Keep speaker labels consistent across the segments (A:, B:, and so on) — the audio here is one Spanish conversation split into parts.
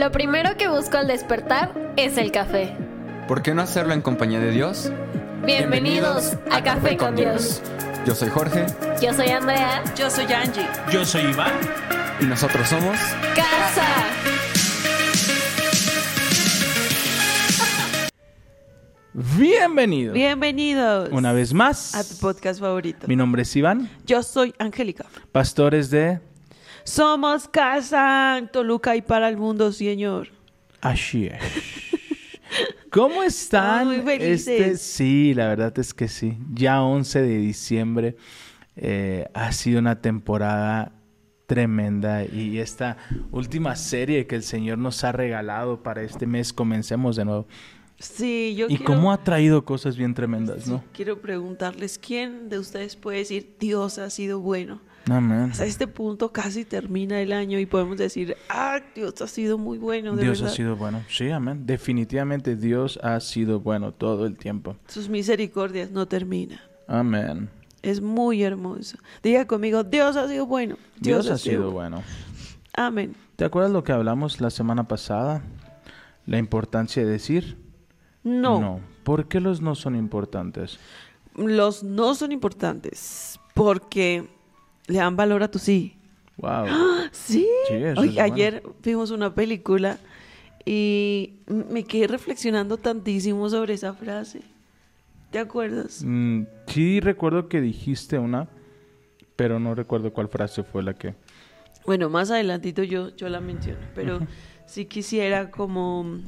A: Lo primero que busco al despertar es el café.
B: ¿Por qué no hacerlo en compañía de Dios?
A: Bienvenidos, a, Café con Dios.
B: Yo soy Jorge
A: Yo soy Andrea.
C: Yo soy Angie.
D: Yo soy Iván.
B: y nosotros somos...
A: Casa.
D: Bienvenido.
C: Bienvenidos
D: Una vez más.
C: a tu podcast favorito.
D: Mi nombre es Iván,
C: Yo soy Angélica.
D: pastores de
C: Somos casa en Toluca y para el mundo, señor.
D: Así es. ¿Cómo están?
C: Muy felices.
D: Este, sí, la verdad es que sí. Ya 11 de diciembre eh, ha sido una temporada tremenda y esta última serie que el Señor nos ha regalado para este mes, comencemos de nuevo.
C: Sí, yo
D: Y
C: quiero,
D: cómo ha traído cosas bien tremendas, ¿no?
C: quiero preguntarles, ¿quién de ustedes puede decir, Dios ha sido bueno?
D: Amén.
C: Hasta este punto casi termina el año y podemos decir, ah, Dios ha sido muy bueno, de
D: Dios ha
C: verdad.
D: sido bueno. Sí, amén. Definitivamente Dios ha sido bueno todo el tiempo.
C: Sus misericordias no terminan.
D: Amén.
C: Es muy hermoso. Diga conmigo, Dios ha sido bueno.
D: Dios, ha sido bueno.
C: Amén.
D: ¿Te acuerdas lo que hablamos la semana pasada? La importancia de decir
C: No,
D: ¿Por qué los no son importantes?
C: los no son importantes porque le dan valor a tu sí.
D: Wow.
C: Sí.
D: Sí, eso
C: Oye,
D: es bueno.
C: ayer vimos una película y me quedé reflexionando tantísimo sobre esa frase. ¿Te acuerdas?
D: Mm, sí recuerdo que dijiste una, pero no recuerdo cuál frase fue la que...
C: Bueno, más adelantito yo, yo la menciono, pero sí quisiera como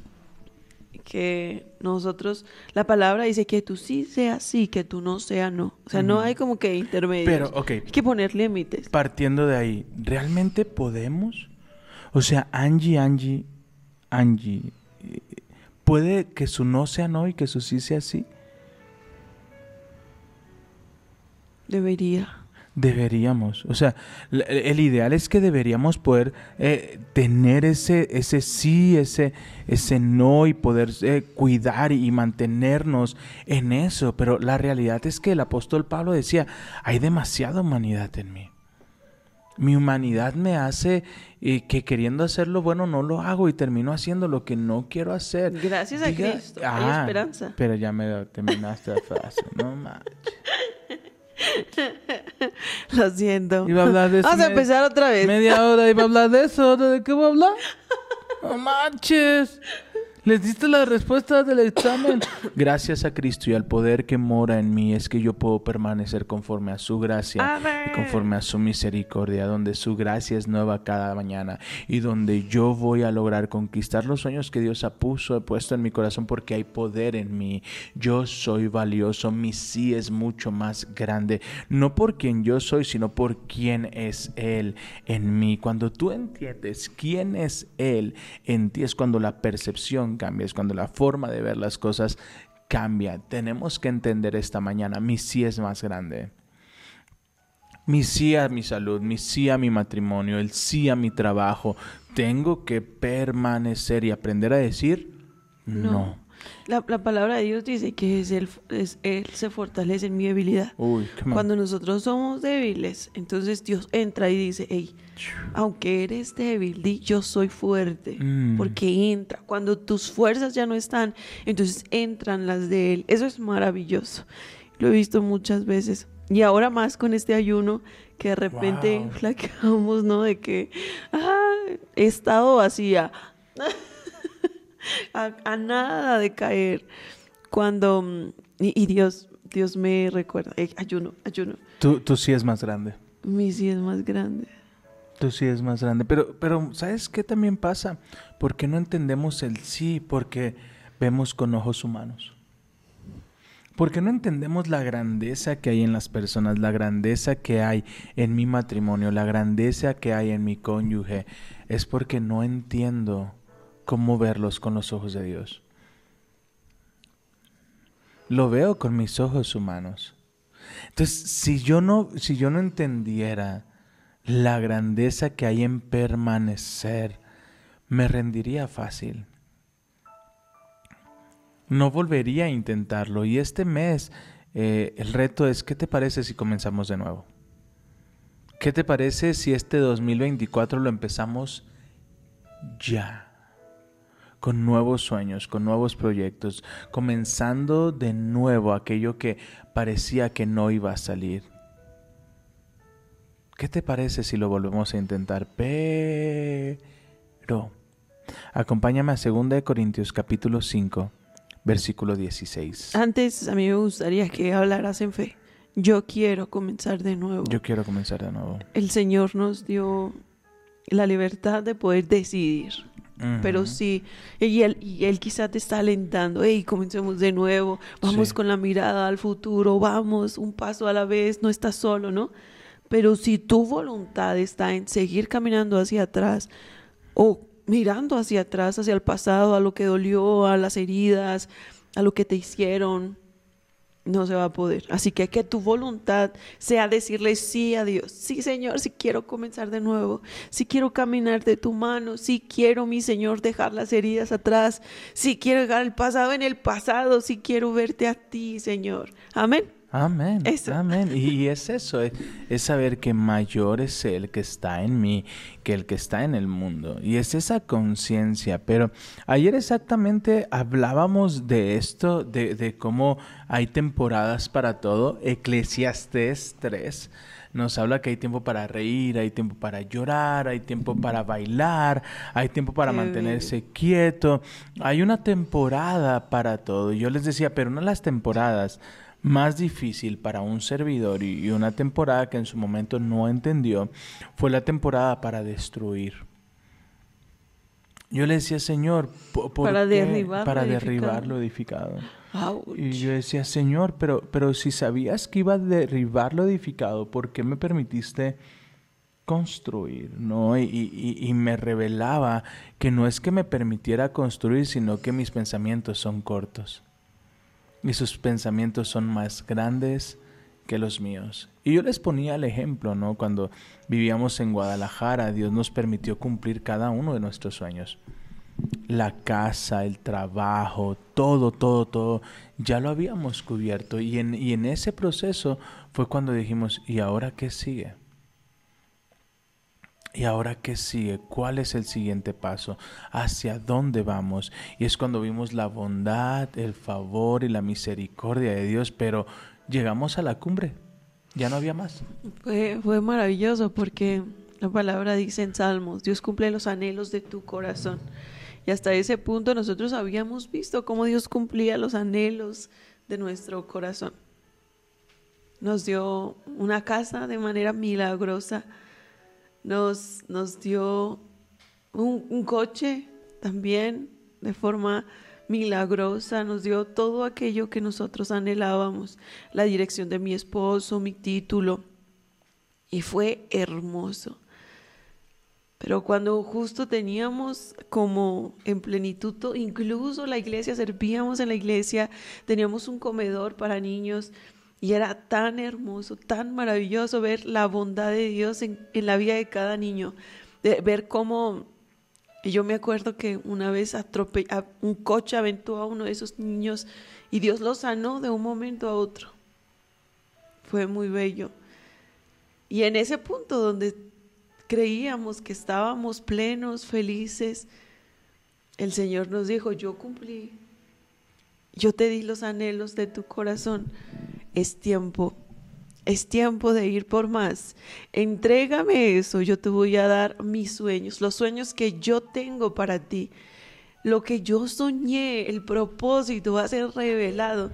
C: que nosotros, la palabra dice que tú sí sea sí, que tú no sea no. O sea, no hay como que intermedios.
D: Pero, ok.
C: Hay que poner límites.
D: Partiendo de ahí, ¿realmente podemos? O sea, Angie, Angie, Angie, ¿puede que su no sea no y que su sí sea sí?
C: Debería.
D: Deberíamos, o sea, el ideal es que deberíamos poder eh, tener ese, ese sí, ese, ese no y poder eh, cuidar y mantenernos en eso. Pero la realidad es que el apóstol Pablo decía, hay demasiada humanidad en mí. Mi humanidad me hace eh, que queriendo hacer lo bueno no lo hago y termino haciendo lo que no quiero hacer.
C: Gracias a Cristo, hay
D: Ah,
C: esperanza.
D: Pero ya me terminaste la frase, no manches.
C: Lo siento.
D: Iba a hablar de eso
C: Vamos a empezar otra vez.
D: Media hora iba a hablar de eso, ¿ahora ¿de qué voy a hablar? No manches. Les diste la respuesta del examen. Gracias a Cristo y al poder que mora en mí es que yo puedo permanecer conforme a su gracia
C: Amén.
D: y conforme a su misericordia, donde su gracia es nueva cada mañana y donde yo voy a lograr conquistar los sueños que Dios ha puso, ha puesto en mi corazón porque hay poder en mí. Yo soy valioso, mi sí es mucho más grande, no por quien yo soy, sino por quién es Él en mí. Cuando tú entiendes quién es Él en ti es cuando la percepción cambia, es cuando la forma de ver las cosas cambia. Tenemos que entender esta mañana, mi sí es más grande. Mi sí a mi salud, mi sí a mi matrimonio, el sí a mi trabajo. Tengo que permanecer y aprender a decir no.
C: La, la palabra de Dios dice que es él, es él se fortalece en mi debilidad.
D: Uy.
C: Cuando nosotros somos débiles, entonces Dios entra y dice, hey, aunque eres débil, di yo soy fuerte,
D: Mm.
C: porque entra. Cuando tus fuerzas ya no están, entonces entran las de Él. Eso es maravilloso. Lo he visto muchas veces. Y ahora más con este ayuno, que de repente
D: Wow.
C: flaqueamos, ¿no? De que, ah, he estado vacía. a, a nada de caer. Cuando, mm, y, y Dios, Dios me recuerda, eh, ayuno, ayuno.
D: Tú, tú sí es más grande.
C: Mi sí es más grande.
D: Tú sí es más grande. Pero, pero, ¿sabes qué también pasa? ¿Por qué no entendemos el sí? Porque vemos con ojos humanos. Porque no entendemos la grandeza que hay en las personas, la grandeza que hay en mi matrimonio, la grandeza que hay en mi cónyuge. Es porque no entiendo cómo verlos con los ojos de Dios. Lo veo con mis ojos humanos. Entonces, si yo no, si yo no entendiera la grandeza que hay en permanecer, me rendiría fácil. No volvería a intentarlo. Y este mes, eh, el reto es, ¿qué te parece si comenzamos de nuevo? ¿Qué te parece si este 2024 lo empezamos ya? Con nuevos sueños, con nuevos proyectos, comenzando de nuevo aquello que parecía que no iba a salir. ¿Qué te parece si lo volvemos a intentar? Pero acompáñame a 2 Corintios capítulo 5, versículo 16.
C: Antes a mí me gustaría que hablaras en fe. Yo quiero comenzar de nuevo.
D: Yo quiero comenzar de nuevo.
C: El Señor nos dio la libertad de poder decidir. Pero sí, y él, y él quizá te está alentando, hey, comencemos de nuevo, vamos
D: Sí.
C: con la mirada al futuro, vamos un paso a la vez, no estás solo, ¿no? Pero si tu voluntad está en seguir caminando hacia atrás o mirando hacia atrás, hacia el pasado, a lo que dolió, a las heridas, a lo que te hicieron, no se va a poder. Así que que tu voluntad sea decirle sí a Dios. Sí, Señor, si quiero comenzar de nuevo. Si quiero caminar de tu mano. Si quiero, mi Señor, dejar las heridas atrás. Si quiero dejar el pasado en el pasado. Si quiero verte a ti, Señor. Amén.
D: Amén.
C: Eso.
D: Amén. Y, es eso, es, es saber que mayor es el que está en mí que el que está en el mundo. Y es esa conciencia. Pero ayer exactamente hablábamos de esto, de, de cómo hay temporadas para todo. Eclesiastés 3 nos habla que hay tiempo para reír, hay tiempo para llorar, hay tiempo para bailar, hay tiempo para
C: Qué
D: mantenerse quieto. Hay una temporada para todo. Yo les decía, pero de las temporadas más difícil para un servidor y una temporada que en su momento no entendió fue la temporada para destruir. Yo le decía, Señor, ¿po- ¿por
C: Para derribar lo
D: para
C: edificado.
D: derribar lo edificado.
C: Ouch.
D: Y yo decía, Señor, pero, pero si sabías que iba a derribar lo edificado, ¿por qué me permitiste construir? ¿No? Y, y- y me revelaba que no es que me permitiera construir, sino que mis pensamientos son cortos. Y sus pensamientos son más grandes que los míos. Y yo les ponía el ejemplo, ¿no? Cuando vivíamos en Guadalajara, Dios nos permitió cumplir cada uno de nuestros sueños la casa, el trabajo, todo, todo, todo, ya lo habíamos cubierto. Y en, y en ese proceso fue cuando dijimos, ¿y ahora qué sigue? ¿Y ahora qué sigue? ¿Cuál es el siguiente paso? ¿Hacia dónde vamos? Y es cuando vimos la bondad, el favor y la misericordia de Dios, pero llegamos a la cumbre. Ya no había más.
C: Fue, fue maravilloso porque la palabra dice en Salmos, Dios cumple los anhelos de tu corazón. Y hasta ese punto nosotros habíamos visto cómo Dios cumplía los anhelos de nuestro corazón. Nos dio una casa de manera milagrosa, nos, nos dio un, un coche también de forma milagrosa, nos dio todo aquello que nosotros anhelábamos, la dirección de mi esposo, mi título, y fue hermoso. Pero cuando justo teníamos como en plenitud, incluso la iglesia, servíamos en la iglesia, teníamos un comedor para niños y era tan hermoso, tan maravilloso ver la bondad de Dios en, la vida de cada niño, de ver cómo yo me acuerdo que una vez atrope- un coche aventó a uno de esos niños y Dios lo sanó de un momento a otro. Fue muy bello. Y en ese punto donde creíamos que estábamos plenos, felices, el Señor nos dijo, yo cumplí, yo te di los anhelos de tu corazón, es tiempo, es tiempo de ir por más. Entrégame eso, yo te voy a dar mis sueños, los sueños que yo tengo para ti. Lo que yo soñé, el propósito va a ser revelado.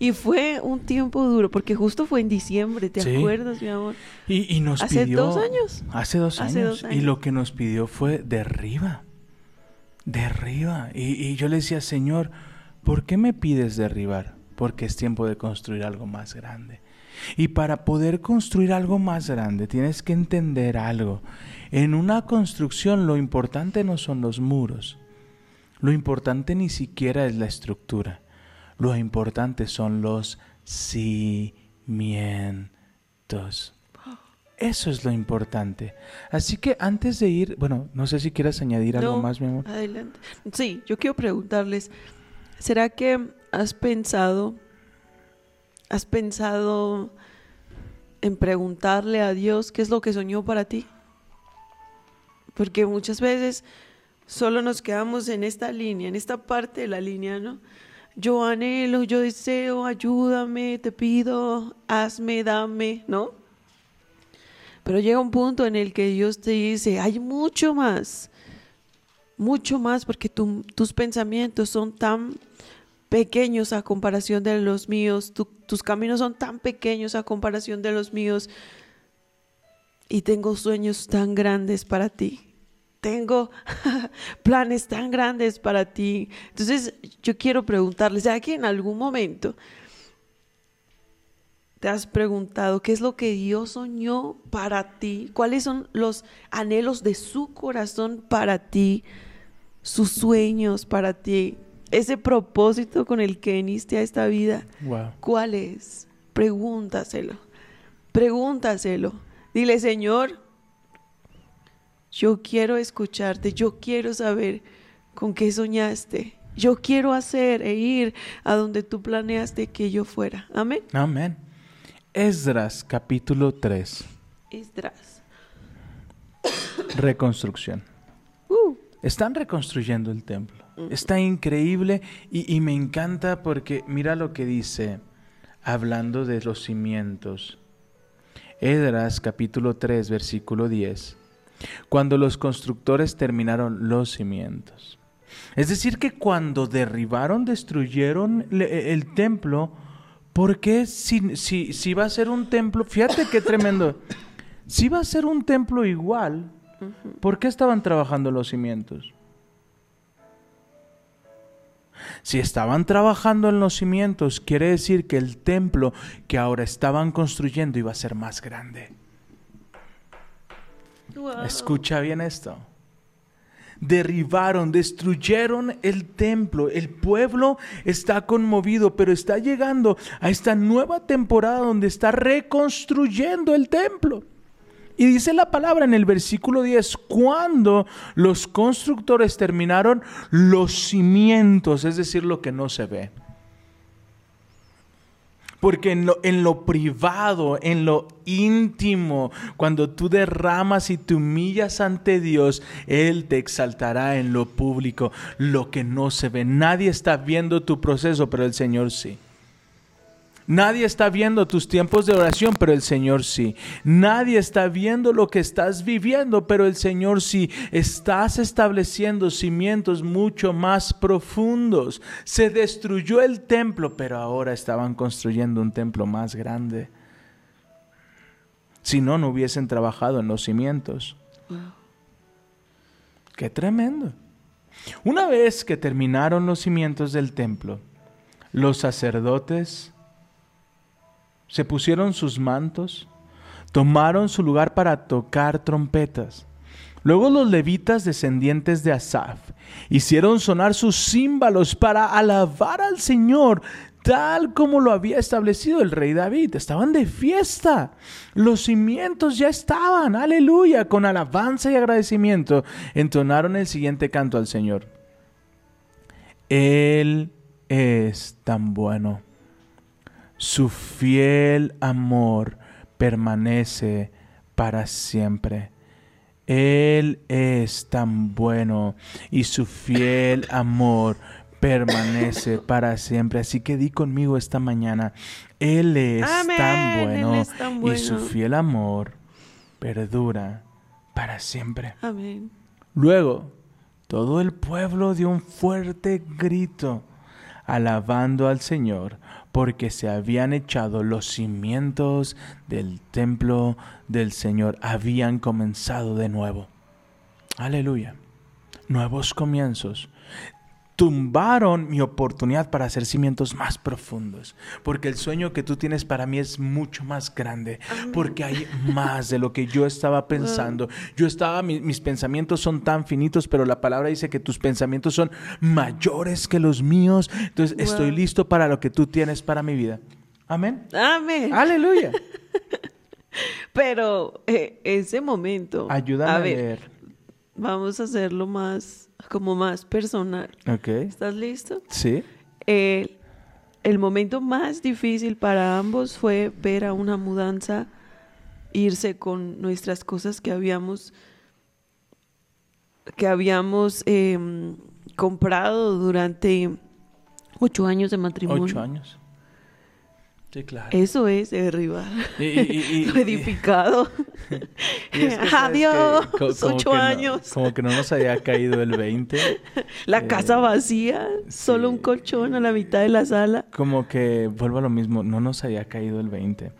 C: Y fue un tiempo duro, porque justo fue en diciembre, ¿te
D: Sí.
C: acuerdas, mi amor?
D: Y, y nos
C: Hace
D: pidió...
C: dos años.
D: Hace dos
C: Hace
D: años.
C: dos
D: Y
C: años.
D: lo que nos pidió fue derriba. Derriba. Y, y yo le decía, Señor, ¿por qué me pides derribar? Porque es tiempo de construir algo más grande. Y para poder construir algo más grande tienes que entender algo. En una construcción lo importante no son los muros. Lo importante ni siquiera es la estructura. Lo importante son los cimientos. Eso es lo importante. Así que antes de ir, bueno, no sé si quieras añadir algo más, mi amor.
C: Adelante. Sí, yo quiero preguntarles, ¿será que has pensado, has pensado en preguntarle a Dios qué es lo que soñó para ti? Porque muchas veces solo nos quedamos en esta línea, en esta parte de la línea, ¿no? Yo anhelo, yo deseo, ayúdame, te pido, hazme, dame, ¿no? Pero llega un punto en el que Dios te dice, hay mucho más, mucho más, porque tu- tus pensamientos son tan pequeños a comparación de los míos, tu- tus caminos son tan pequeños a comparación de los míos, y tengo sueños tan grandes para ti. Tengo planes tan grandes para ti. Entonces, yo quiero preguntarles, ¿será que en algún momento te has preguntado qué es lo que Dios soñó para ti? ¿Cuáles son los anhelos de su corazón para ti? Sus sueños para ti. Ese propósito con el que viniste a esta vida.
D: Wow.
C: ¿Cuál es? Pregúntaselo. Pregúntaselo. Dile, Señor, yo quiero escucharte, yo quiero saber con qué soñaste. Yo quiero hacer e ir a donde tú planeaste que yo fuera. Amén.
D: Amén. Esdras capítulo 3.
C: Esdras.
D: Reconstrucción. Están reconstruyendo el templo. Está increíble y, y me encanta porque mira lo que dice, hablando de los cimientos. Edras capítulo 3 versículo 10. Cuando los constructores terminaron los cimientos. Es decir, que cuando derribaron, destruyeron le- el templo, ¿por qué si, si, si va a ser un templo? Fíjate qué tremendo. Si va a ser un templo igual, ¿Por qué estaban trabajando los cimientos? Si estaban trabajando en los cimientos, quiere decir que el templo que ahora estaban construyendo iba a ser más grande.
C: wow.
D: Escucha bien esto. Derribaron, destruyeron el templo. El pueblo está conmovido, pero está llegando a esta nueva temporada donde está reconstruyendo el templo. Y dice la palabra en el versículo 10, cuando los constructores terminaron los cimientos, es decir, lo que no se ve. Porque en lo, en lo privado, en lo íntimo, cuando tú derramas y te humillas ante Dios, Él te exaltará en lo público, lo que no se ve. Nadie está viendo tu proceso, pero el Señor sí. Nadie está viendo tus tiempos de oración, pero el Señor sí. Nadie está viendo lo que estás viviendo, pero el Señor sí. Estás estableciendo cimientos mucho más profundos. Se destruyó el templo, pero ahora estaban construyendo un templo más grande. Si no, no hubiesen trabajado en los cimientos. Qué tremendo. Una vez que terminaron los cimientos del templo, los sacerdotes se pusieron sus mantos, tomaron su lugar para tocar trompetas. Luego los levitas descendientes de Asaf hicieron sonar sus címbalos para alabar al Señor, tal como lo había establecido el rey David. Estaban de fiesta. Los cimientos ya estaban, aleluya, con alabanza y agradecimiento. Entonaron el siguiente canto al Señor. Él es tan bueno su fiel amor permanece para siempre. Él es tan bueno y su fiel amor permanece para siempre. Así que di conmigo esta mañana, Él es
C: Amén,
D: tan
C: Él
D: bueno
C: es tan
D: y su
C: bueno.
D: fiel amor perdura para siempre.
C: Amén.
D: Luego, todo el pueblo dio un fuerte grito, alabando al Señor, porque se habían echado los cimientos del templo del Señor, habían comenzado de nuevo. Aleluya. Nuevos comienzos. Tumbaron mi oportunidad para hacer cimientos más profundos, porque el sueño que tú tienes para mí es mucho más grande, porque hay más de lo que yo estaba pensando. Yo estaba, mi- mis pensamientos son tan finitos, pero la palabra dice que tus pensamientos son mayores que los míos. Entonces estoy listo para lo que tú tienes para mi vida. Amén.
C: Amén.
D: Aleluya.
C: Pero eh, ese momento.
D: Ayúdame a,
C: ver,
D: leer.
C: Vamos a hacerlo más, como más personal.
D: Ok.
C: ¿Estás listo?
D: Sí.
C: El, el momento más difícil para ambos fue ver a una mudanza irse con nuestras cosas que habíamos que habíamos em, comprado durante ocho años de matrimonio.
D: Ocho años. Sí, claro.
C: Eso es derribar
D: Y- y-
C: edificado.
D: y es que, ¿sabes
C: Adiós?
D: Co- como
C: ocho
D: que no-
C: años.
D: como que no nos había caído el 20.
C: La
D: Eh,
C: casa vacía, solo un colchón a la mitad de la sala.
D: Como que, vuelvo a lo mismo, no nos había caído el 20.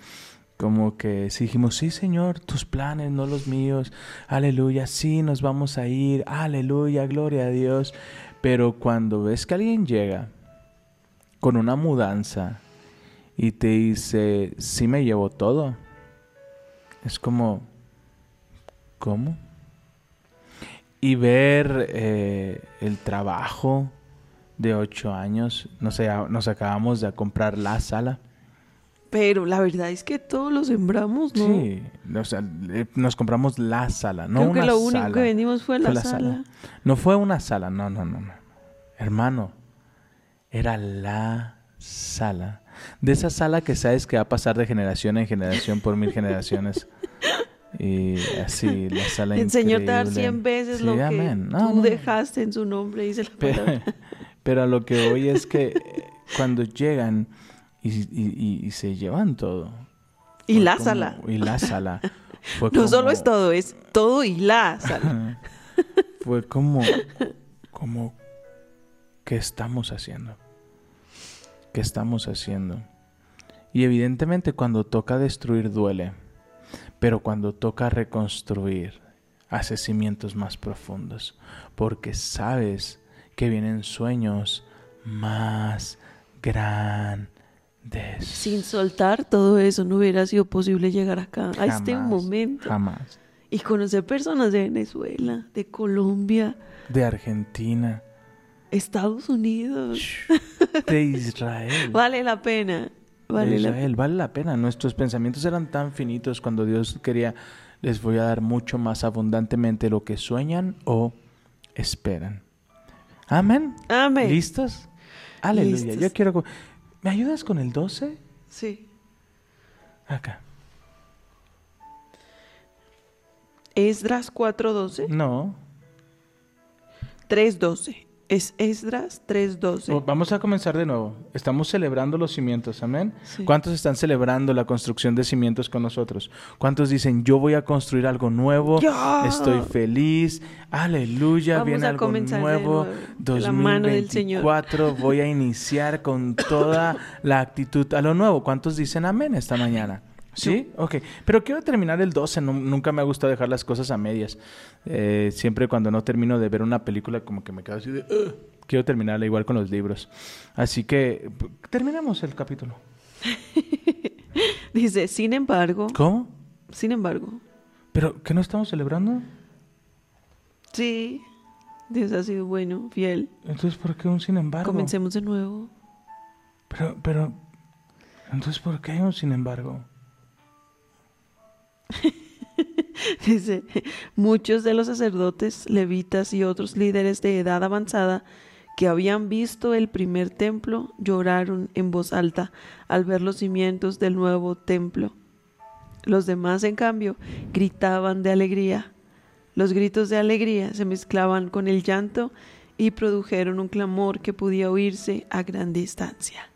D: Como que si dijimos, sí, Señor, tus planes, no los míos. Aleluya, sí, nos vamos a ir. Aleluya, gloria a Dios. Pero cuando ves que alguien llega con una mudanza y te dice, sí me llevo todo, es como, ¿cómo? Y ver eh, el trabajo de ocho años, no sé, a- nos acabamos de comprar la sala.
C: Pero la verdad es que todos lo sembramos, ¿no?
D: Sí, o sea, eh, nos compramos la sala, no
C: Creo
D: una
C: que lo único
D: sala.
C: que vendimos fue la,
D: Fue
C: sala.
D: No fue una sala, no, no, no, no. Hermano, era la sala. De esa sala que sabes que va a pasar de generación en generación por mil generaciones. Y así, la sala
C: El Señor te dar
D: increíble.
C: cien veces
D: Sí,
C: lo que.
D: No,
C: tú
D: no,
C: dejaste en su nombre, dice la
D: Pero,
C: palabra.
D: pero a lo que voy es que eh, cuando llegan y, y- se llevan todo.
C: Y la
D: como-
C: sala.
D: Y la sala. Fue
C: No solo es todo, es todo y la sala.
D: Fue como, como, ¿qué estamos haciendo? ¿Qué estamos haciendo? Y evidentemente cuando toca destruir duele, pero cuando toca reconstruir, hace cimientos más profundos, porque sabes que vienen sueños más grandes.
C: Sin soltar todo eso no hubiera sido posible llegar acá, a este
D: Jamás,
C: momento.
D: Jamás.
C: Y conocer personas de Venezuela, de Colombia,
D: De Argentina,
C: Estados Unidos.
D: de Israel.
C: Vale la pena. Vale
D: de
C: la
D: Israel, vale la pena. Nuestros pensamientos eran tan finitos cuando Dios quería, les voy a dar mucho más abundantemente lo que sueñan o esperan. Amén.
C: Amén.
D: ¿Listos? Aleluya.
C: Listos.
D: Yo quiero... ¿Me ayudas con el 12?
C: Sí.
D: Acá.
C: Esdras 4.12.
D: No.
C: 3.12. Es Esdras 3.12.
D: Oh, Vamos a comenzar de nuevo. Estamos celebrando los cimientos, amén.
C: Sí.
D: ¿Cuántos están celebrando la construcción de cimientos con nosotros? ¿Cuántos dicen, yo voy a construir algo nuevo?
C: ¡Ya!
D: Estoy feliz. Aleluya,
C: Vamos
D: viene
C: a
D: algo nuevo.
C: nuevo. De la mano del Señor.
D: 2024, voy a iniciar con toda la actitud a lo nuevo. ¿Cuántos dicen amén esta mañana? ¿Sí? Ok. Pero quiero terminar el 12. Nu- nunca me ha gustado dejar las cosas a medias. Eh, siempre cuando no termino de ver una película, como que me quedo así de... "Ugh". Quiero terminarla igual con los libros. Así que terminemos el capítulo.
C: Dice, sin embargo,
D: ¿Cómo?
C: sin embargo,
D: ¿Pero qué no estamos celebrando?
C: sí, Dios ha sido bueno, fiel.
D: Entonces, ¿por qué un sin embargo?
C: Comencemos de nuevo.
D: Pero, pero... Entonces, ¿por qué un sin embargo?
C: Dice, muchos de los sacerdotes, levitas y otros líderes de edad avanzada que habían visto el primer templo lloraron en voz alta al ver los cimientos del nuevo templo. Los demás, en cambio, gritaban de alegría. Los gritos de alegría se mezclaban con el llanto y produjeron un clamor que podía oírse a gran distancia.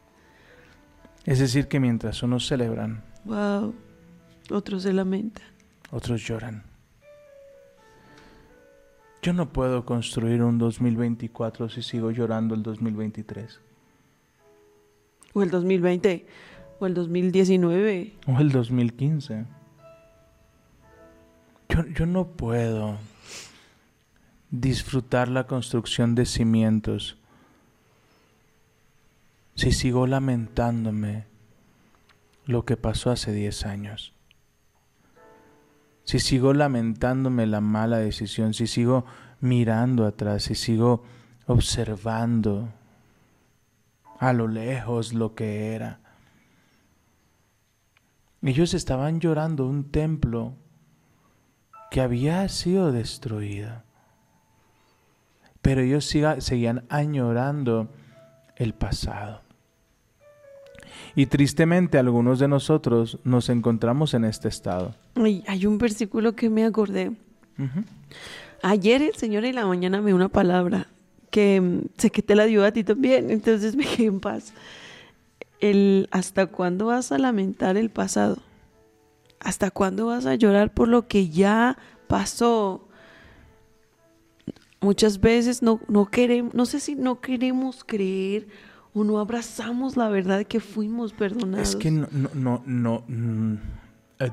D: Es decir, que mientras unos celebran,
C: Wow, otros se lamentan.
D: otros lloran. Yo no puedo construir un 2024 si sigo llorando el 2023.
C: O el 2020, o el 2019.
D: O el 2015. Yo, yo no puedo disfrutar la construcción de cimientos si sigo lamentándome lo que pasó hace 10 años. Si sigo lamentándome la mala decisión, si sigo mirando atrás, si sigo observando a lo lejos lo que era. Ellos estaban llorando un templo que había sido destruido. Pero ellos siga- seguían añorando el pasado. Y tristemente algunos de nosotros nos encontramos en este estado.
C: Ay, hay un versículo que me acordé. Ayer el Señor en la mañana me dio una palabra que mm, sé que te la dio a ti también, entonces me quedé en paz. El ¿hasta cuándo vas a lamentar el pasado? ¿Hasta cuándo vas a llorar por lo que ya pasó? Muchas veces no, no queremos, no sé si no queremos creer o no abrazamos la verdad que fuimos perdonados.
D: Es que no, no, no, no, mm, eh,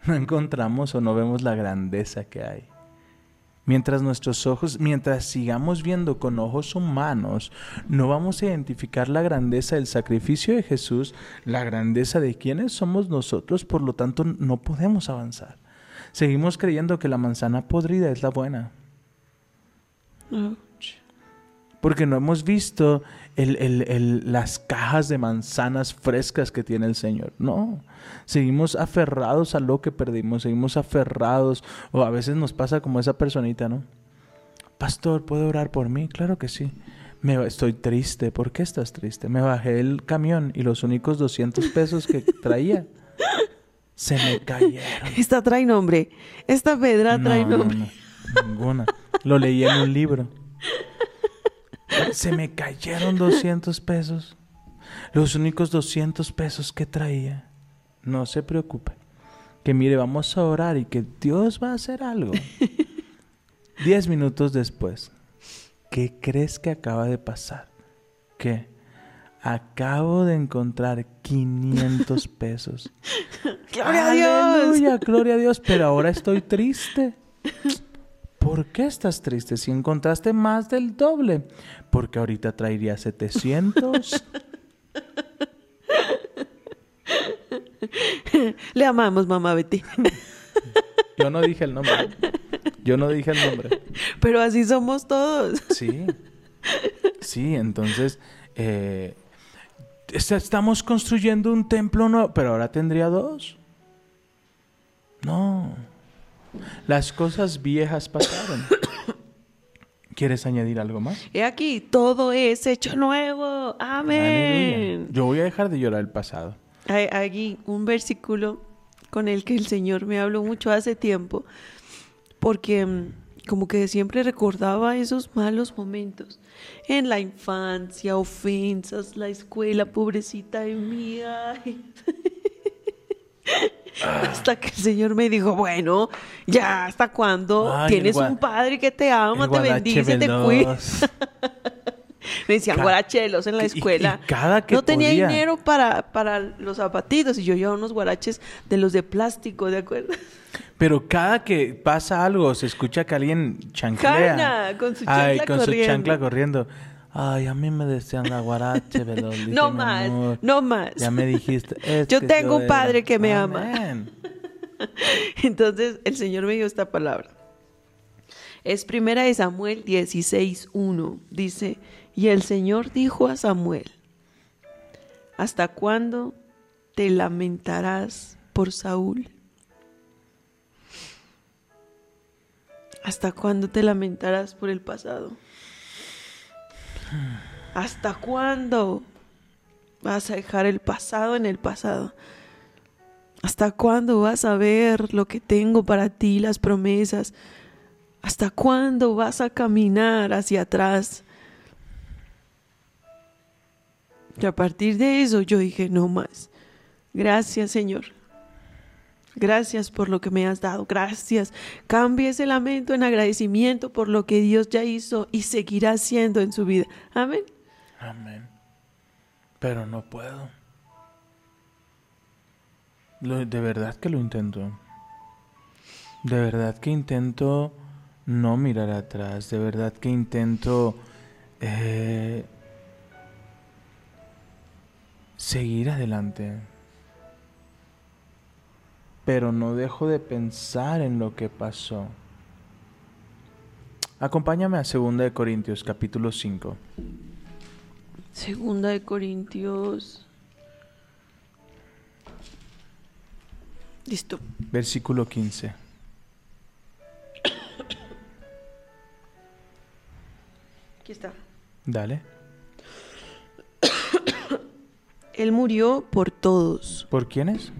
D: no encontramos o no vemos la grandeza que hay. Mientras nuestros ojos, mientras sigamos viendo con ojos humanos, no vamos a identificar la grandeza del sacrificio de Jesús, la grandeza de quiénes somos nosotros, por lo tanto no podemos avanzar. Seguimos creyendo que la manzana podrida es la buena. Porque no hemos visto el- el- el- las cajas de manzanas frescas que tiene el Señor. No. Seguimos aferrados a lo que perdimos. Seguimos aferrados. O a veces nos pasa como esa personita, ¿no? Pastor, ¿puede orar por mí? Claro que sí. Me, estoy triste. ¿Por qué estás triste? Me bajé del camión y los únicos 200 pesos que traía se me cayeron.
C: Esta trae nombre. Esta pedra trae
D: No, no,
C: nombre.
D: no, ninguna. Lo leí en un libro. Se me cayeron 200 pesos. Los únicos 200 pesos que traía. No se preocupe. Que mire, vamos a orar y que Dios va a hacer algo. Diez minutos después. ¿Qué crees que acaba de pasar? ¿Qué? Acabo de encontrar 500 pesos.
C: ¡Gloria a Dios!
D: Aleluya, gloria a Dios, pero ahora estoy triste. ¿Por qué estás triste si encontraste más del doble? Porque ahorita traería 700.
C: Le amamos, mamá Betty.
D: Yo no dije el nombre. Yo no dije el nombre.
C: Pero así somos todos.
D: Sí. Sí, entonces eh, est- estamos construyendo un templo nuevo, pero ahora tendría dos. No. Las cosas viejas pasaron. ¿Quieres añadir algo más?
C: He aquí, todo es hecho nuevo.
D: Aleluya.
C: Amén.
D: Yo voy a dejar de llorar el pasado.
C: Hay aquí un versículo con el que el Señor me habló mucho hace tiempo, porque mm, como que siempre recordaba esos malos momentos en la infancia, ofensas, la escuela, pobrecita de mí. ay. Hasta que el Señor me dijo, bueno, ya, ¿hasta cuándo?
D: Ay,
C: Tienes un padre que te ama, te bendice, te cuida. Me decían
D: Ca-
C: guarachelos en la
D: y- y
C: escuela.
D: cada que
C: no tenía dinero para, para los zapatitos y yo llevaba unos guaraches de los de plástico, ¿de acuerdo?
D: Pero cada que pasa algo, se escucha que alguien chanclea.
C: Con su
D: Ay, con
C: corriendo.
D: su chancla corriendo. Ay, a mí me decían la guarache. Dije,
C: No más,
D: amor,
C: no más.
D: Ya me dijiste. es
C: Yo
D: que
C: tengo un
D: era-
C: padre que me ama. Entonces el Señor me dio esta palabra. Es primera de Samuel 16:1. Dice, y el Señor dijo a Samuel, ¿hasta cuándo te lamentarás por Saúl? ¿Hasta cuándo te lamentarás por el pasado? ¿Hasta cuándo vas a dejar el pasado en el pasado? ¿Hasta cuándo vas a ver lo que tengo para ti, las promesas? ¿Hasta cuándo vas a caminar hacia atrás? Y a partir de eso yo dije, no más. Gracias, Señor. Gracias por lo que me has dado. Gracias. Cambie ese lamento en agradecimiento por lo que Dios ya hizo y seguirá haciendo en su vida. Amén.
D: Amén. Pero no puedo. De verdad que lo intento. De verdad que intento no mirar atrás. De verdad que intento eh, seguir adelante. Pero no dejo de pensar en lo que pasó. Acompáñame a 2 de Corintios capítulo 5.
C: Segunda de Corintios. Listo.
D: Versículo 15.
C: Aquí está.
D: Dale.
C: Él murió por todos.
D: ¿Por quiénes?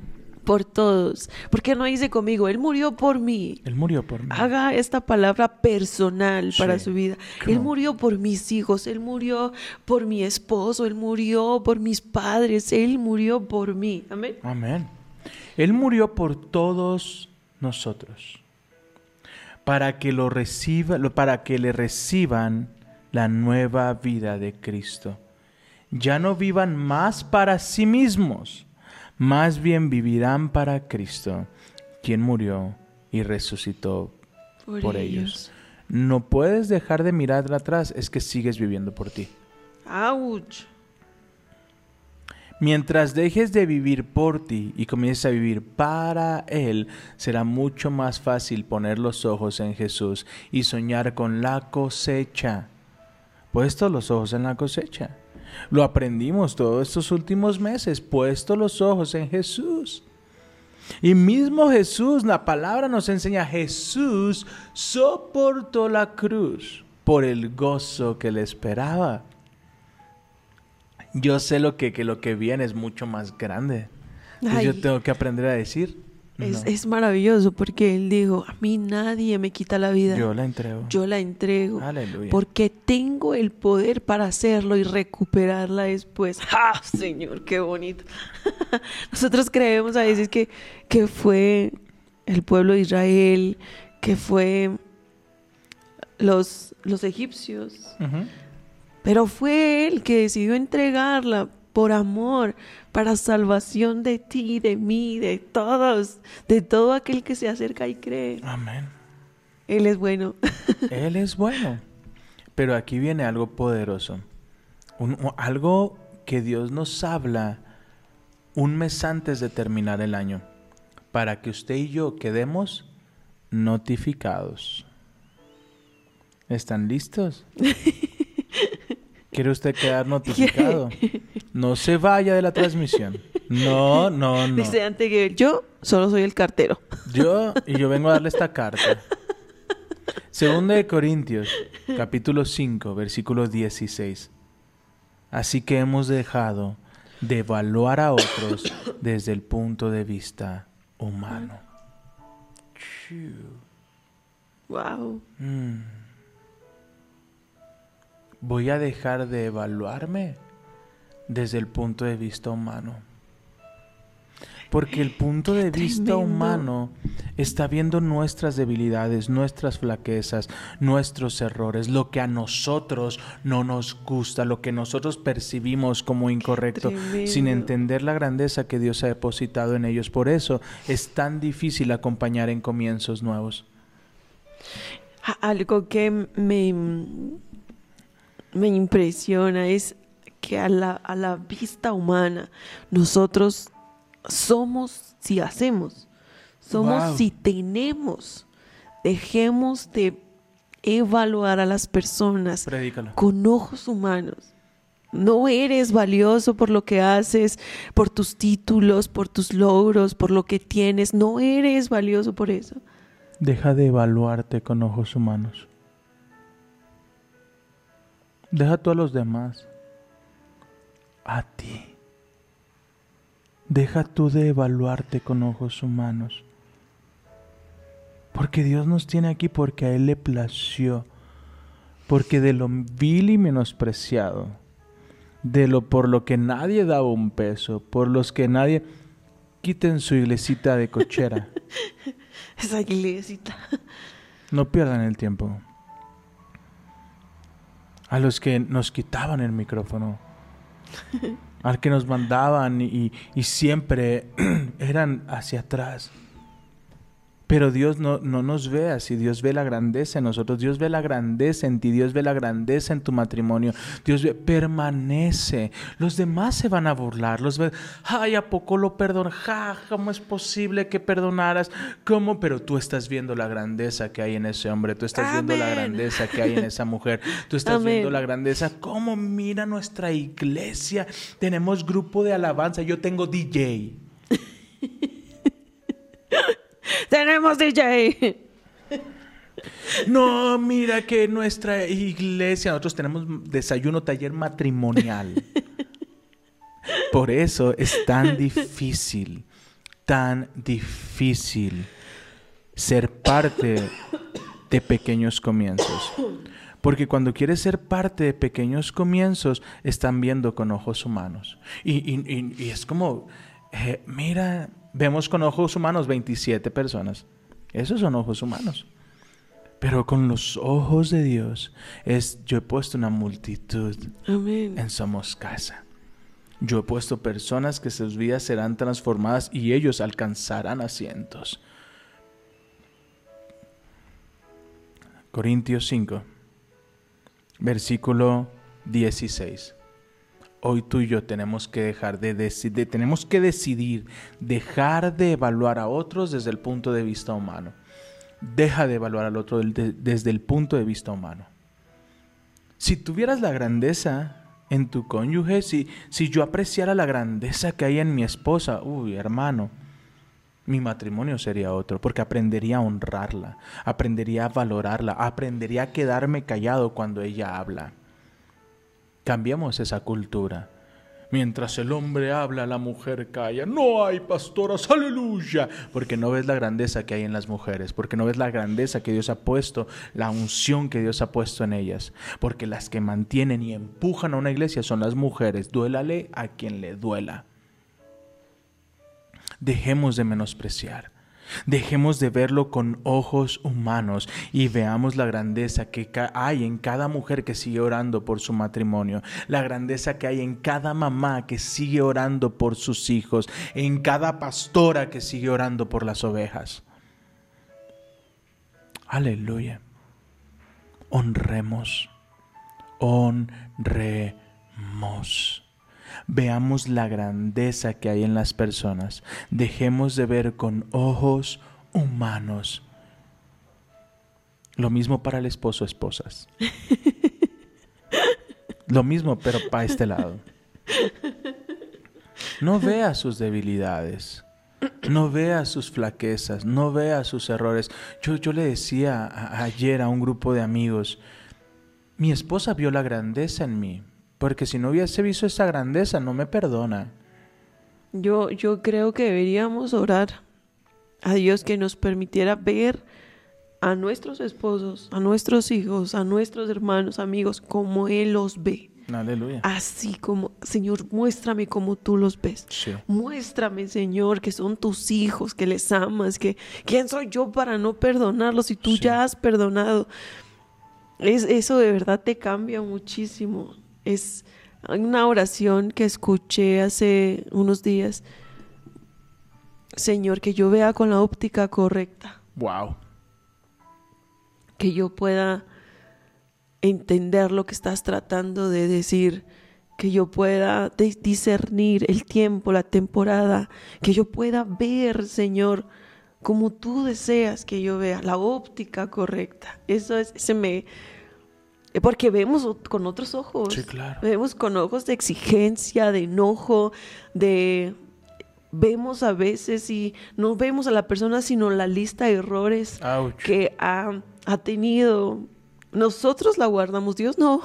C: Por todos. ¿Por qué no dice conmigo? Él murió por mí.
D: Él murió por mí.
C: Haga esta palabra personal para su vida.
D: Come
C: Él
D: on.
C: murió por mis hijos, Él murió por mi esposo, Él murió por mis padres, Él murió por mí. Amén.
D: Amén. Él murió por todos nosotros. Para que lo reciba, para que le reciban la nueva vida de Cristo. Ya no vivan más para sí mismos, más bien vivirán para Cristo, quien murió y resucitó por, ellos. No puedes dejar de mirar atrás, es que sigues viviendo por ti.
C: ¡Auch!
D: Mientras dejes de vivir por ti y comiences a vivir para Él, será mucho más fácil poner los ojos en Jesús y soñar con la cosecha. Puesto los ojos en la cosecha. Lo aprendimos todos estos últimos meses, puesto los ojos en Jesús. Y mismo Jesús, la palabra nos enseña, Jesús soportó la cruz por el gozo que le esperaba. Yo sé lo que, que lo que viene es mucho más grande. Yo tengo que aprender a decir,
C: Es,
D: no,
C: es maravilloso porque Él dijo, a mí nadie me quita la vida,
D: yo la entrego.
C: yo la entrego.
D: Aleluya.
C: Porque tengo el poder para hacerlo y recuperarla después. ¡Ah, Señor! ¡Qué bonito! Nosotros creemos a veces que, que fue el pueblo de Israel, que fue los, los egipcios, pero fue Él que decidió entregarla por amor, para salvación de ti, de mí, de todos, de todo aquel que se acerca y cree.
D: Amén.
C: Él es bueno.
D: Él es bueno. Pero aquí viene algo poderoso. Un- algo que Dios nos habla un mes antes de terminar el año. Para que usted y yo quedemos notificados. ¿Están listos? ¿Quiere usted quedar notificado? No se vaya de la transmisión. No, no, no.
C: Dice antes que yo solo soy el cartero.
D: Yo, y yo vengo a darle esta carta. Segunda de Corintios, capítulo 5, versículo 16. Así que hemos dejado de evaluar a otros desde el punto de vista humano.
C: Wow.
D: Mm. Voy a dejar de evaluarme desde el punto de vista humano. Porque el punto de vista
C: tremendo.
D: humano está viendo nuestras debilidades, nuestras flaquezas, nuestros errores, lo que a nosotros no nos gusta, lo que nosotros percibimos como incorrecto, sin entender la grandeza que Dios ha depositado en ellos. Por eso es tan difícil acompañar en comienzos nuevos.
C: Algo que me, me impresiona es que a la, a la vista humana nosotros somos si hacemos, somos
D: Wow.
C: si tenemos. Dejemos de evaluar a las personas
D: Predícalo.
C: con ojos humanos. No eres valioso por lo que haces, por tus títulos, por tus logros, por lo que tienes. No eres valioso por eso.
D: Deja de evaluarte con ojos humanos. Deja tú a los demás. A ti. Deja tú de evaluarte con ojos humanos. Porque Dios nos tiene aquí porque a Él le plació. Porque de lo vil y menospreciado, de lo por lo que nadie daba un peso, por los que nadie quiten su iglesita de cochera.
C: Esa iglesita.
D: No pierdan el tiempo. A los que nos quitaban el micrófono. Al que nos mandaban y, y siempre eran hacia atrás. Pero Dios no, no nos ve así, Dios ve la grandeza en nosotros, Dios ve la grandeza en ti, Dios ve la grandeza en tu matrimonio, Dios ve, permanece. Los demás se van a burlar, los ve, ay, ¿a poco lo perdonó? Ja, ¿cómo es posible que perdonaras? ¿Cómo? Pero tú estás viendo la grandeza que hay en ese hombre, tú estás viendo la grandeza que hay en esa mujer, tú estás
C: Amén.
D: viendo la grandeza. ¿Cómo mira nuestra iglesia? Tenemos grupo de alabanza, yo tengo DJ.
C: Tenemos DJ.
D: No, mira que nuestra iglesia, nosotros tenemos desayuno, taller matrimonial. Por eso es tan difícil, tan difícil ser parte de pequeños comienzos. Porque cuando quieres ser parte de pequeños comienzos, están viendo con ojos humanos. Y, y- y- y es como, eh, mira, vemos con ojos humanos 27 personas. Esos son ojos humanos. Pero con los ojos de Dios, es, yo he puesto una multitud
C: Amén.
D: en Somos Casa. Yo he puesto personas que sus vidas serán transformadas y ellos alcanzarán asientos. Corintios 5, versículo 16. Hoy tú y yo tenemos que dejar de decidir, tenemos que decidir dejar de evaluar a otros desde el punto de vista humano. Deja de evaluar al otro de- desde el punto de vista humano. Si tuvieras la grandeza en tu cónyuge, si, si yo apreciara la grandeza que hay en mi esposa, uy, hermano, mi matrimonio sería otro, porque aprendería a honrarla, aprendería a valorarla, aprendería a quedarme callado cuando ella habla. Cambiemos esa cultura. Mientras el hombre habla, la mujer calla. No hay pastoras, aleluya. Porque no ves la grandeza que hay en las mujeres, porque no ves la grandeza que Dios ha puesto, la unción que Dios ha puesto en ellas. Porque las que mantienen y empujan a una iglesia son las mujeres. Duélale a quien le duela. Dejemos de menospreciar. Dejemos de verlo con ojos humanos y veamos la grandeza que hay en cada mujer que sigue orando por su matrimonio, la grandeza que hay en cada mamá que sigue orando por sus hijos, en cada pastora que sigue orando por las ovejas. Aleluya. Honremos, honremos. Veamos la grandeza que hay en las personas. Dejemos de ver con ojos humanos. Lo mismo para el esposo, esposas. Lo mismo, pero para este lado. No vea sus debilidades. No vea sus flaquezas. No vea sus errores. Yo, yo le decía a- ayer a un grupo de amigos, mi esposa vio la grandeza en mí. Porque si no hubiese visto esa grandeza, no me perdona.
C: Yo, yo creo que deberíamos orar a Dios que nos permitiera ver a nuestros esposos, a nuestros hijos, a nuestros hermanos, amigos, como Él los ve.
D: Aleluya.
C: Así como, Señor, muéstrame como tú los ves.
D: Sí.
C: Muéstrame, Señor, que son tus hijos, que les amas, que quién soy yo para no perdonarlos si tú
D: Sí.
C: ya has perdonado. Es, eso de verdad te cambia muchísimo. Es una oración que escuché hace unos días. Señor, que yo vea con la óptica correcta,
D: Wow.
C: que yo pueda entender lo que estás tratando de decir, que yo pueda discernir el tiempo, la temporada, que yo pueda ver, Señor, como tú deseas que yo vea, la óptica correcta. Eso es, se me... Porque vemos con otros ojos.
D: Sí, claro.
C: Vemos con ojos de exigencia, de enojo, de... Vemos a veces y no vemos a la persona, sino la lista de errores
D: Ouch.
C: que ha, ha tenido. Nosotros la guardamos, Dios no.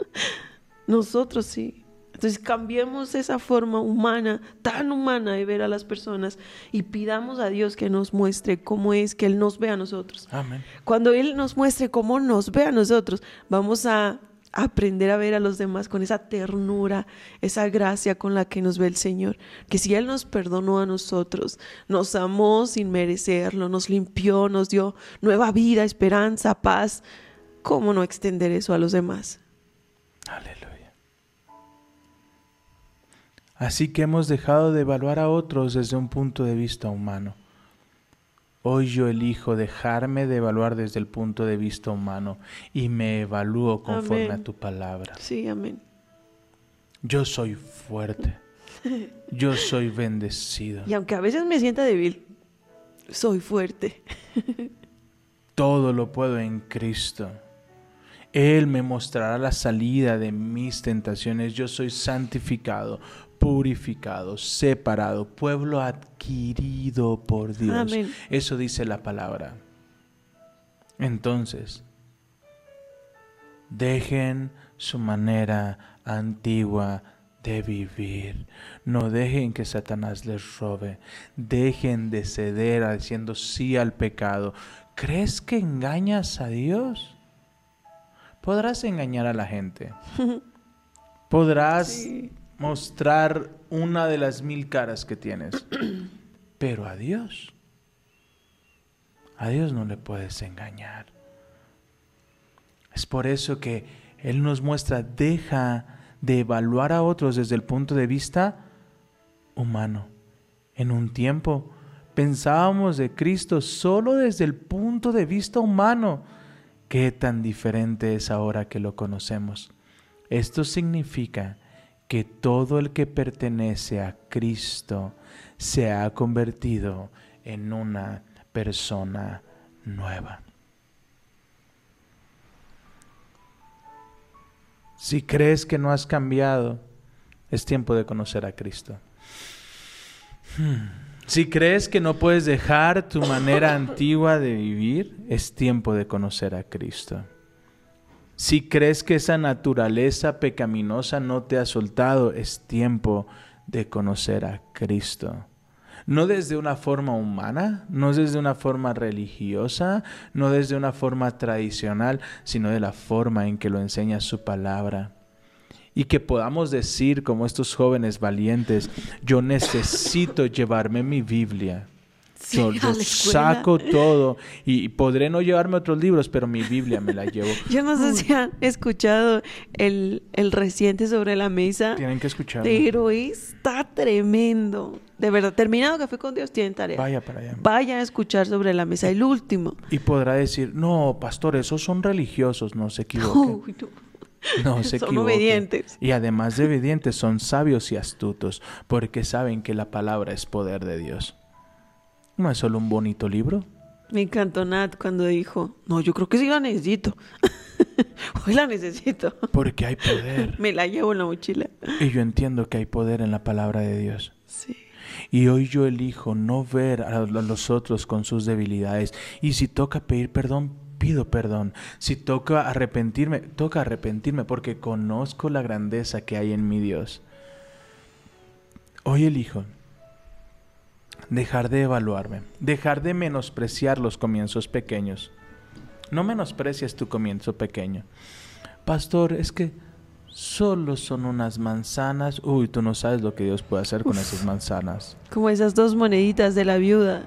C: Nosotros sí. Entonces cambiemos esa forma humana, tan humana de ver a las personas y pidamos a Dios que nos muestre cómo es que Él nos ve a nosotros.
D: Amén.
C: Cuando Él nos muestre cómo nos ve a nosotros, vamos a aprender a ver a los demás con esa ternura, esa gracia con la que nos ve el Señor. Que si Él nos perdonó a nosotros, nos amó sin merecerlo, nos limpió, nos dio nueva vida, esperanza, paz, ¿cómo no extender eso a los demás?
D: Aleluya. Así que hemos dejado de evaluar a otros desde un punto de vista humano. Hoy yo elijo dejarme de evaluar desde el punto de vista humano y me evalúo conforme
C: Amén.
D: a tu palabra.
C: Sí, amén.
D: Yo soy fuerte. Yo soy bendecido.
C: Y aunque a veces me sienta débil, soy fuerte.
D: Todo lo puedo en Cristo. Él me mostrará la salida de mis tentaciones. Yo soy santificado, purificado, separado, pueblo adquirido por Dios.
C: Amén.
D: Eso dice la palabra. Entonces, dejen su manera antigua de vivir. No dejen que Satanás les robe. Dejen de ceder diciendo sí al pecado. ¿Crees que engañas a Dios? Podrás engañar a la gente. Podrás
C: Sí.
D: Mostrar una de las mil caras que tienes. Pero a Dios, a Dios no le puedes engañar. Es por eso que Él nos muestra, deja de evaluar a otros desde el punto de vista humano. En un tiempo pensábamos de Cristo solo desde el punto de vista humano. Qué tan diferente es ahora que lo conocemos. Esto significa que todo el que pertenece a Cristo se ha convertido en una persona nueva. Si crees que no has cambiado, es tiempo de conocer a Cristo. Hmm. Si crees que no puedes dejar tu manera antigua de vivir, es tiempo de conocer a Cristo. Si crees que esa naturaleza pecaminosa no te ha soltado, es tiempo de conocer a Cristo. No desde una forma humana, no desde una forma religiosa, no desde una forma tradicional, sino de la forma en que lo enseña su palabra. Y que podamos decir como estos jóvenes valientes, yo necesito llevarme mi Biblia.
C: Sí,
D: Yo, saco todo y podré no llevarme otros libros, pero mi Biblia me la llevo.
C: Yo no sé si han escuchado el, el reciente sobre la mesa,
D: Tienen que escucharlo.
C: pero está tremendo. De verdad, terminado Café con Dios, tienen tarea.
D: Vaya para allá.
C: Vayan a escuchar sobre la mesa, el último.
D: Y podrá decir, no, pastor, esos son religiosos, no se equivoque.
C: Uy, no.
D: No se
C: Son
D: equivoque.
C: obedientes.
D: Y además de obedientes, son sabios y astutos, porque saben que la palabra es poder de Dios. No es solo un bonito libro.
C: Me encantó Nat cuando dijo, no, yo creo que sí la necesito. Hoy la necesito.
D: Porque hay poder.
C: Me la llevo en la mochila.
D: Y yo entiendo que hay poder en la palabra de Dios.
C: Sí.
D: Y hoy yo elijo no ver a los otros con sus debilidades. Y si toca pedir perdón, pido perdón. Si toca arrepentirme, toca arrepentirme porque conozco la grandeza que hay en mi Dios. Hoy elijo dejar de evaluarme, dejar de menospreciar los comienzos pequeños. No menosprecies tu comienzo pequeño. Pastor, es que solo son unas manzanas. Uy, tú no sabes lo que Dios puede hacer con esas manzanas.
C: Como esas dos moneditas de la viuda.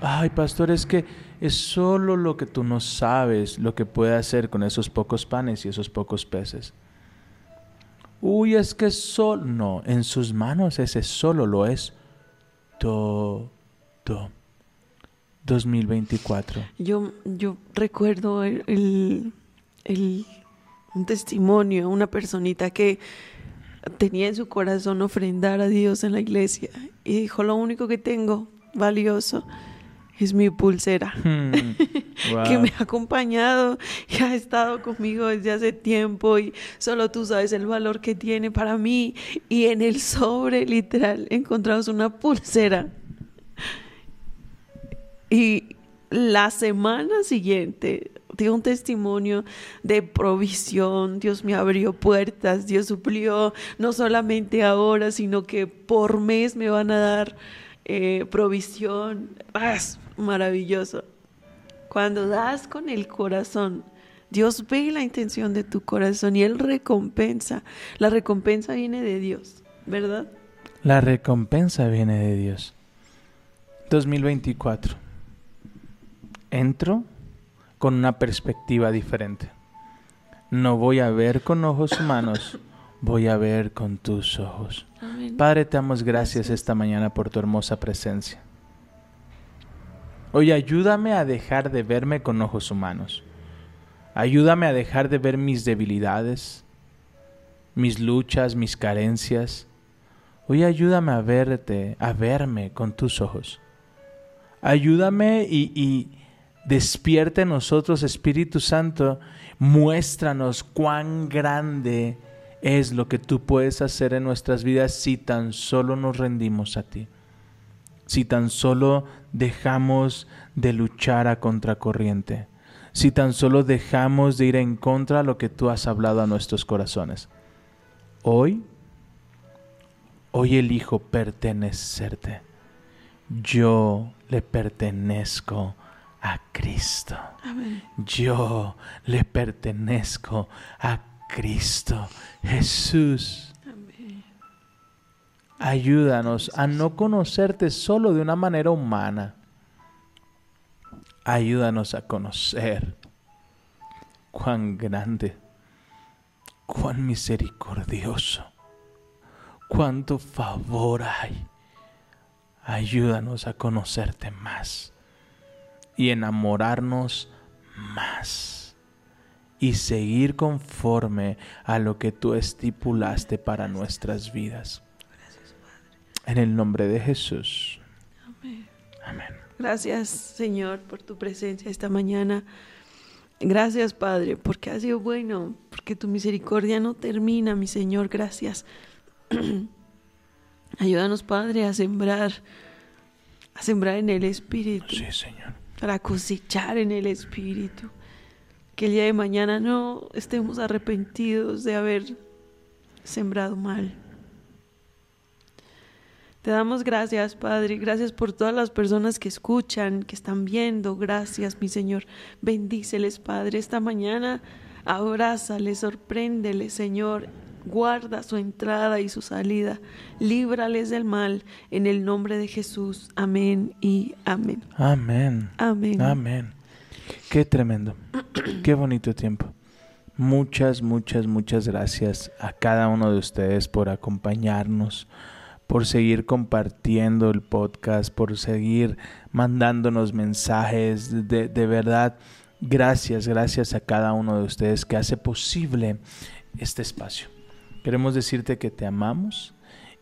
D: Ay, pastor, es que es solo lo que tú no sabes lo que puede hacer con esos pocos panes y esos pocos peces. Uy, es que solo... No, en sus manos ese solo lo es todo. 2024.
C: Yo, yo recuerdo el, el- un testimonio, una personita que tenía en su corazón ofrendar a Dios en la iglesia y dijo, lo único que tengo valioso es mi pulsera.
D: Hmm,
C: que me ha acompañado y ha estado conmigo desde hace tiempo y solo tú sabes el valor que tiene para mí. Y en el sobre literal encontramos una pulsera. Y la semana siguiente dio un testimonio de provisión, Dios me abrió puertas, Dios suplió no solamente ahora, sino que por mes me van a dar eh, provisión. Ah, es maravilloso. Cuando das con el corazón, Dios ve la intención de tu corazón y Él recompensa. La recompensa viene de Dios, ¿verdad?
D: La recompensa viene de Dios. 2024. Entro con una perspectiva diferente. No voy a ver con ojos humanos, voy a ver con tus ojos.
C: Amén.
D: Padre, te damos gracias esta mañana por tu hermosa presencia. Hoy ayúdame a dejar de verme con ojos humanos. Ayúdame a dejar de ver mis debilidades, mis luchas, mis carencias. Hoy ayúdame a verte, a verme con tus ojos. Ayúdame y, y despierta en nosotros, Espíritu Santo, muéstranos cuán grande es lo que tú puedes hacer en nuestras vidas si tan solo nos rendimos a ti. Si tan solo dejamos de luchar a contracorriente. Si tan solo dejamos de ir en contra de lo que tú has hablado a nuestros corazones. Hoy Hoy elijo pertenecerte. Yo le pertenezco a Cristo.
C: Amén.
D: Yo le pertenezco a Cristo. Jesús. Ayúdanos a no conocerte solo de una manera humana. Ayúdanos a conocer cuán grande, cuán misericordioso, cuánto favor hay. Ayúdanos a conocerte más y enamorarnos más y seguir conforme a lo que tú estipulaste para nuestras vidas. En el nombre de Jesús. Amén.
C: Gracias, Señor, por tu presencia esta mañana. Gracias, Padre, porque has sido bueno, porque tu misericordia no termina, mi Señor. Gracias. Ayúdanos, Padre, a sembrar, a sembrar en el Espíritu,
D: Sí, Señor.
C: para cosechar en el Espíritu. Que el día de mañana no estemos arrepentidos de haber sembrado mal. Te damos gracias, Padre. Gracias por todas las personas que escuchan, que están viendo. Gracias, mi Señor. Bendíceles, Padre. Esta mañana abrázales, sorpréndeles, Señor. Guarda su entrada y su salida. Líbrales del mal. En el nombre de Jesús. Amén y amén.
D: Amén.
C: Amén.
D: Amén. Qué tremendo. Qué bonito tiempo. Muchas, muchas, muchas gracias a cada uno de ustedes por acompañarnos, por seguir compartiendo el podcast, por seguir mandándonos mensajes. De, de verdad, gracias, gracias a cada uno de ustedes que hace posible este espacio. Queremos decirte que te amamos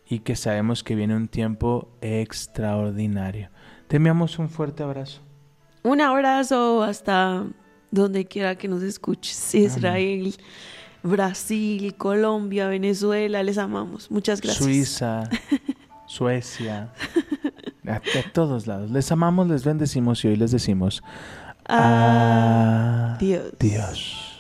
D: y que sabemos que viene un tiempo extraordinario. Te enviamos un fuerte abrazo.
C: Un abrazo hasta donde quiera que nos escuches. Israel, Brasil, Colombia, Venezuela, les amamos. Muchas gracias.
D: Suiza, Suecia, a, a todos lados. Les amamos, les bendecimos y hoy les decimos
C: Adiós.
D: adiós.